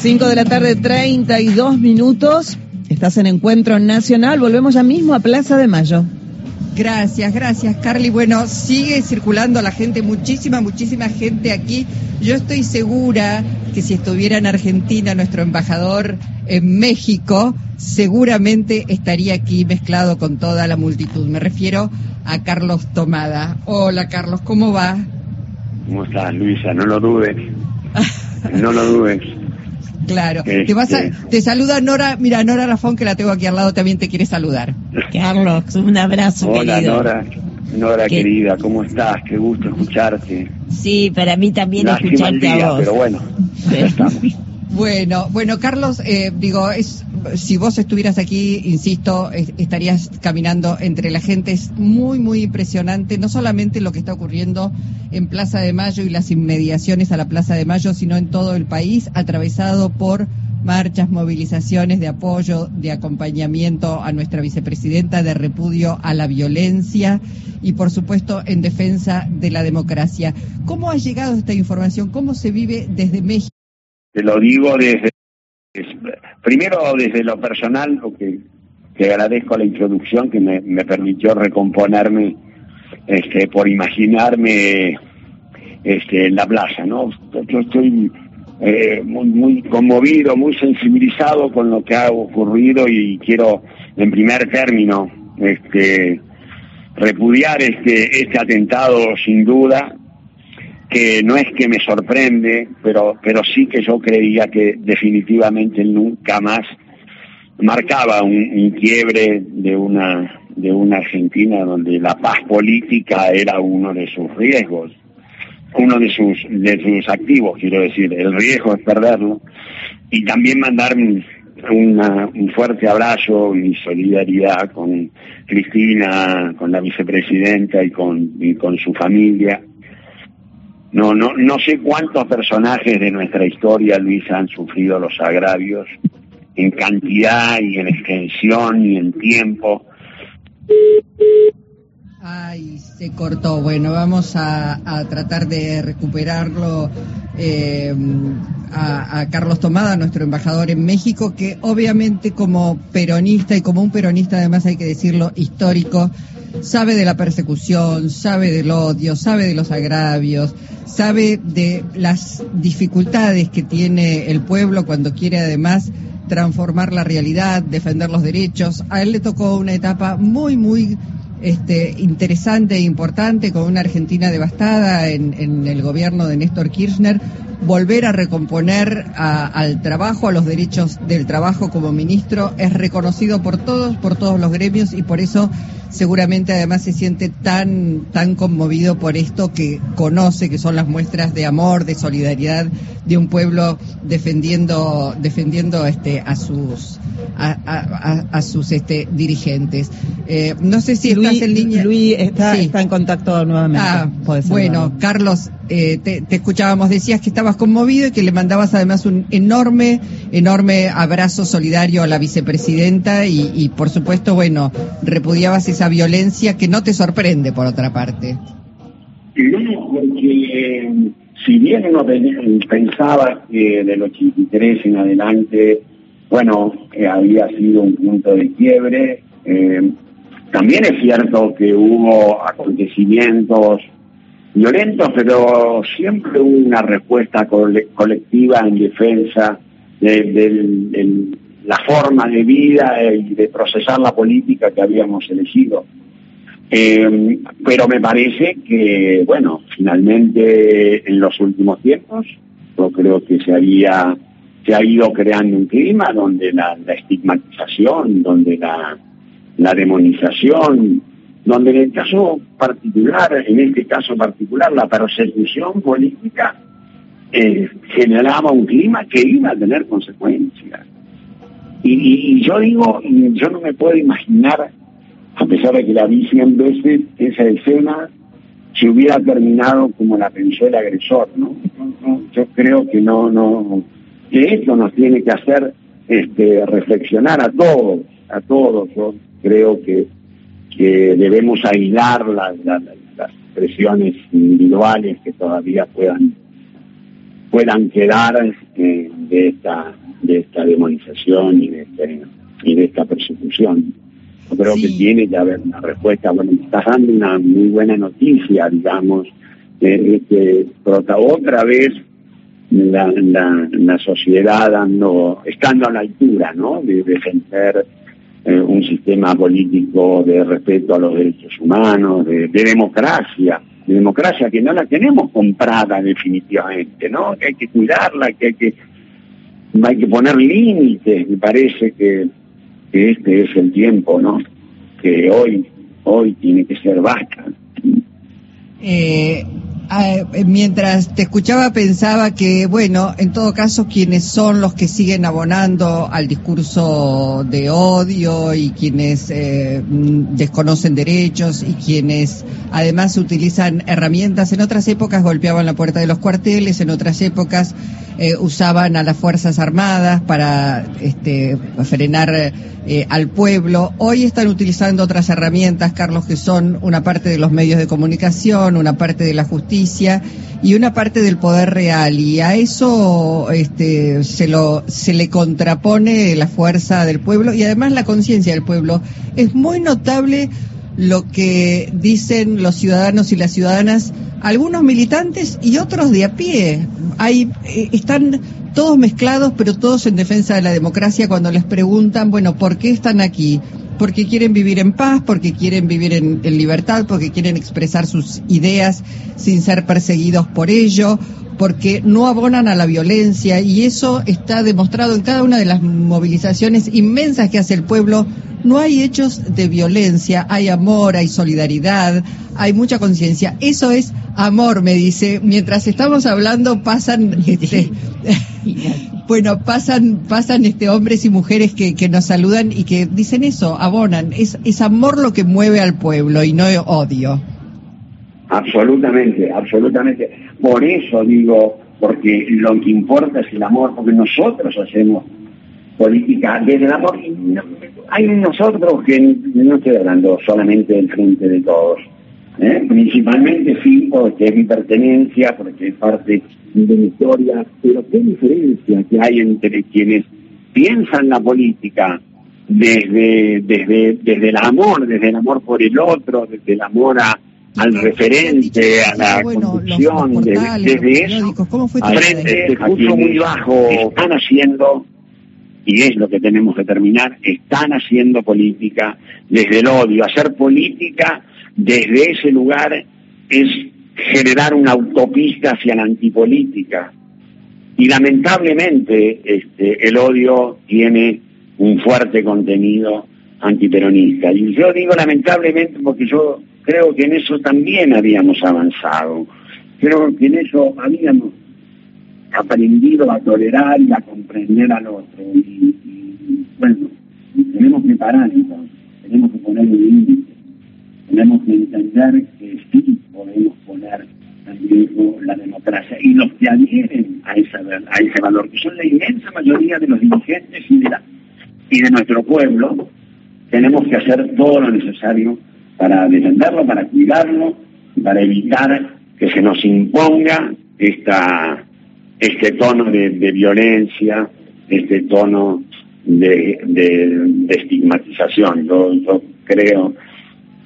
5 de la tarde, 32 minutos. Estás en Encuentro Nacional. Volvemos ya mismo a Plaza de Mayo. Gracias, gracias, Carly. Bueno, sigue circulando la gente, muchísima, muchísima gente aquí. Yo estoy segura que si estuviera en Argentina nuestro embajador en México, seguramente estaría aquí mezclado con toda la multitud. Me refiero a Carlos Tomada. Hola, Carlos, ¿cómo va? ¿Cómo estás, Luisa? No lo dudes. No lo dudes. Claro. Te, vas a, te saluda Nora. Mira, Nora Rafón, que la tengo aquí al lado, también te quiere saludar. Carlos, un abrazo Hola, querido. Nora. Nora, ¿Qué? querida, ¿cómo estás? Qué gusto escucharte. Sí, para mí también Lástima escucharte día, a vos. pero bueno, ya estamos. Bueno, bueno, Carlos, eh, digo, es, si vos estuvieras aquí, insisto, es- estarías caminando entre la gente. Es muy, muy impresionante, no solamente lo que está ocurriendo en Plaza de Mayo y las inmediaciones a la Plaza de Mayo, sino en todo el país, atravesado por marchas, movilizaciones de apoyo, de acompañamiento a nuestra vicepresidenta, de repudio a la violencia y, por supuesto, en defensa de la democracia. ¿Cómo ha llegado esta información? ¿Cómo se vive desde México? Te lo digo desde, es- primero desde lo personal, lo que te agradezco la introducción que me, permitió recomponerme este, por imaginarme este, en la playa, ¿no? Yo estoy eh, muy, muy conmovido, muy sensibilizado con lo que ha ocurrido y quiero, en primer término, este, repudiar este, este atentado sin duda, que no es que me sorprende, pero, pero sí que yo creía que definitivamente nunca más marcaba un, quiebre de una, de una Argentina donde la paz política era uno de sus riesgos, uno de sus, de sus activos, quiero decir, el riesgo es perderlo, y también mandar un, una- un fuerte abrazo, mi solidaridad con Cristina, con la vicepresidenta y con, y con su familia. No, no, no sé cuántos personajes de nuestra historia, Luis, han sufrido los agravios en cantidad y en extensión y en tiempo. Ay, se cortó. Bueno, vamos a, tratar de recuperarlo eh, a Carlos Tomada, nuestro embajador en México, que obviamente como peronista y como un peronista además hay que decirlo histórico, sabe de la persecución, sabe del odio, sabe de los agravios, sabe de las dificultades que tiene el pueblo cuando quiere además transformar la realidad, defender los derechos. A él le tocó una etapa muy, muy este, interesante e importante con una Argentina devastada en, en el gobierno de Néstor Kirchner, volver a recomponer a- al trabajo, a los derechos del trabajo como ministro, es reconocido por todos, por todos los gremios y por eso seguramente además se siente tan, tan conmovido por esto que conoce que son las muestras de amor, de solidaridad de un pueblo defendiendo, defendiendo este, a sus, a, a- a- a sus este, dirigentes. Eh, no sé si Luis, estás en línea. Luis está, Sí. está en contacto nuevamente. Ah, bueno. Carlos, eh, te, te escuchábamos, decías que estabas conmovido y que le mandabas además un enorme, enorme abrazo solidario a la vicepresidenta y, y por supuesto, bueno, repudiabas esa violencia que no te sorprende por otra parte. No, porque eh, si bien uno pen- pensaba que del 83 en adelante, bueno, eh, había sido un punto de quiebre, eh, también es cierto que hubo acontecimientos violentos, pero siempre hubo una respuesta cole- colectiva en defensa de, la forma de vida y de procesar la política que habíamos elegido. Eh, pero me parece que, bueno, finalmente en los últimos tiempos, yo creo que se había se ha ido creando un clima donde la, la estigmatización, donde la, la demonización, donde en el caso particular, en este caso particular, la persecución política eh, generaba un clima que iba a tener consecuencias. Y, y- yo digo, yo no me puedo imaginar, a pesar de que la vi cien veces, esa escena se hubiera terminado como la pensó el agresor, no, yo creo que no, no, que esto nos tiene que hacer este, reflexionar a todos, a todos. Yo creo que, que debemos aislar las, las, las expresiones individuales que todavía puedan puedan quedar eh, de esta de esta demonización y de, este, y de esta persecución. Yo creo que tiene que haber una respuesta. Bueno, estás dando una muy buena noticia, digamos, eh, que otra vez la, la, la, sociedad dando, estando a la altura, ¿no? De defender eh, un sistema político de respeto a los derechos humanos, de, democracia, de democracia que no la tenemos comprada definitivamente, ¿no? Que hay que cuidarla, que hay que hay que poner límites, me parece que, que este es el tiempo, ¿no? Que hoy, hoy tiene que ser basta. Eh, mientras te escuchaba pensaba que, bueno, en todo caso, quienes son los que siguen abonando al discurso de odio y quienes eh, mm, desconocen derechos y quienes además utilizan herramientas, en otras épocas golpeaban la puerta de los cuarteles, en otras épocas eh, usaban a las Fuerzas Armadas para este, frenar al pueblo. Hoy están utilizando otras herramientas, Carlos, que son una parte de los medios de comunicación, una parte de la justicia, y una parte del poder real. Y a eso este, se lo se le contrapone la fuerza del pueblo y además la conciencia del pueblo. Es muy notable lo que dicen los ciudadanos y las ciudadanas algunos militantes y otros de a pie. Hay eh, están todos mezclados pero todos en defensa de la democracia cuando les preguntan bueno por qué están aquí porque quieren vivir en paz, porque quieren vivir en, libertad, porque quieren expresar sus ideas sin ser perseguidos por ello, porque no abonan a la violencia y eso está demostrado en cada una de las movilizaciones inmensas que hace el pueblo. No hay hechos de violencia, hay amor, hay solidaridad, hay mucha conciencia. Eso es amor, me dice. Mientras estamos hablando pasan este, bueno, pasan, pasan este hombres y mujeres que, que nos saludan y que dicen eso, abonan. Es, es amor lo que mueve al pueblo y no odio. Absolutamente, absolutamente. Por eso digo, porque lo que importa es el amor, porque nosotros hacemos política desde el amor. hay nosotros que no estoy hablando solamente del frente de todos, ¿eh? principalmente sí, porque es mi pertenencia, porque es parte de historia, pero qué diferencia que hay entre quienes piensan la política desde, desde, desde el amor, desde el amor por el otro, desde el amor al referente, a la conducción, desde, eso, frente a quienes muy bajo están haciendo, y es lo que tenemos que terminar, están haciendo política desde el odio. Hacer política desde ese lugar es generar una autopista hacia la antipolítica. Y lamentablemente este, el odio tiene un fuerte contenido antiperonista. Y yo digo lamentablemente porque yo creo que en eso también habíamos avanzado. Creo que en eso habíamos aprendido a tolerar y a comprender al otro. Y, bueno, tenemos que parar entonces, tenemos que poner un límite, tenemos que entender que sí podemos poner en riesgo la democracia y los que adhieren a, esa, a ese valor, que son la inmensa mayoría de los dirigentes y de, la, y de nuestro pueblo, tenemos que hacer todo lo necesario para defenderlo, para cuidarlo, para evitar que se nos imponga esta, este tono de, violencia, este tono de, estigmatización. Yo, yo creo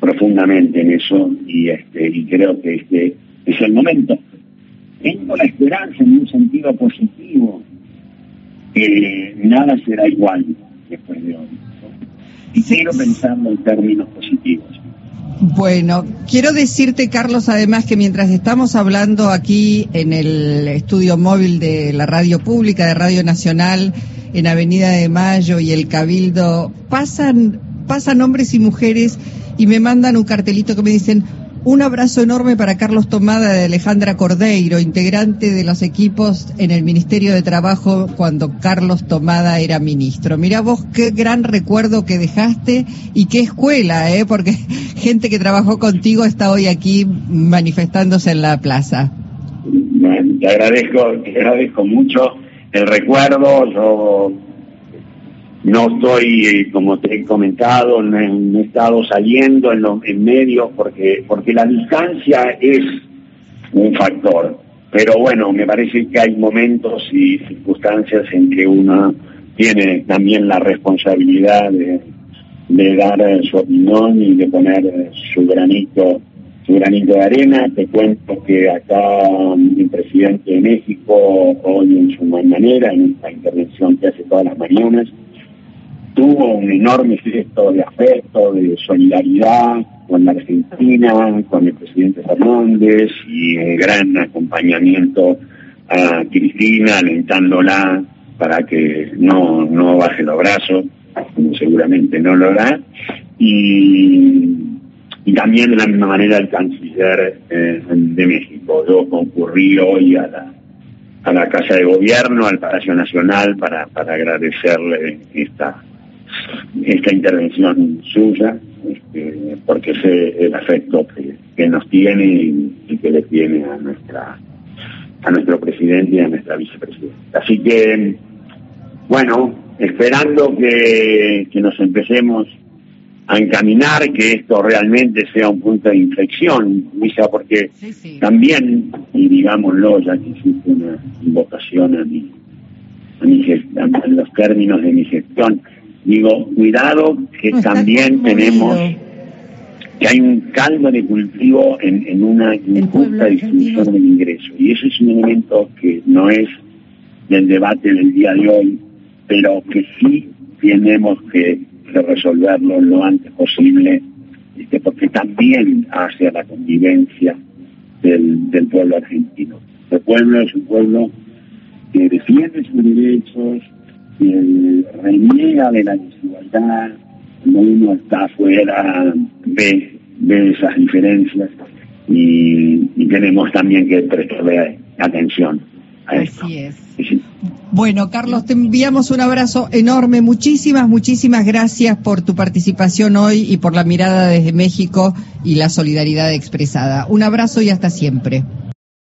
profundamente en eso y este y creo que este es el momento. Tengo la esperanza en un sentido positivo que nada será igual después de hoy. Y quiero pensarlo en términos positivos. Bueno, quiero decirte, Carlos, además que mientras estamos hablando aquí en el estudio móvil de la radio pública, de Radio Nacional, en Avenida de Mayo y el Cabildo, pasan, pasan hombres y mujeres y me mandan un cartelito que me dicen, un abrazo enorme para Carlos Tomada de Alejandra Cordeiro, integrante de los equipos en el Ministerio de Trabajo cuando Carlos Tomada era ministro. Mira vos qué gran recuerdo que dejaste y qué escuela, ¿eh? porque gente que trabajó contigo está hoy aquí manifestándose en la plaza. te agradezco, te agradezco mucho el recuerdo. Yo no estoy, eh, como te he comentado, no he, estado saliendo en, en medio porque, porque la distancia es un factor. pero bueno, me parece que hay momentos y circunstancias en que uno tiene también la responsabilidad de, dar su opinión y de poner su granito su granito de arena. Te cuento que acá el presidente de México, hoy en su manera, en esta intervención que hace todas las mañanas, tuvo un enorme gesto de afecto, de solidaridad con la Argentina, con el presidente Fernández y un gran acompañamiento a Cristina, alentándola para que no, no baje los brazos, como seguramente no lo hará. Y también de la misma manera el canciller eh, de México. Yo concurrí hoy a la, a la Casa de Gobierno, al Palacio Nacional, para, para agradecerle esta, esta intervención suya, este, porque sé el afecto que, que nos tiene y, que le tiene a nuestra a nuestro presidente y a nuestra vicepresidenta. Así que, bueno, esperando que, que nos empecemos a encaminar que esto realmente sea un punto de inflexión, Luisa, porque también, y digámoslo, ya que hiciste una invocación a, mi, a, mi a los términos de mi gestión, digo, cuidado que también tenemos que hay un caldo de cultivo en, en una injusta distribución del ingreso. Y eso es un elemento que no es del debate del día de hoy, pero que sí tenemos que resolverlo lo antes posible, este, porque también hace a la convivencia del, del pueblo argentino. El pueblo es un pueblo que defiende sus derechos, que reniega de la desigualdad, cuando uno está afuera ve, ve esas diferencias y, y tenemos también que prestarle atención a esto. Así es. Bueno, Carlos, te enviamos un abrazo enorme. Muchísimas, muchísimas gracias por tu participación hoy y por la mirada desde México y la solidaridad expresada. Un abrazo y hasta siempre.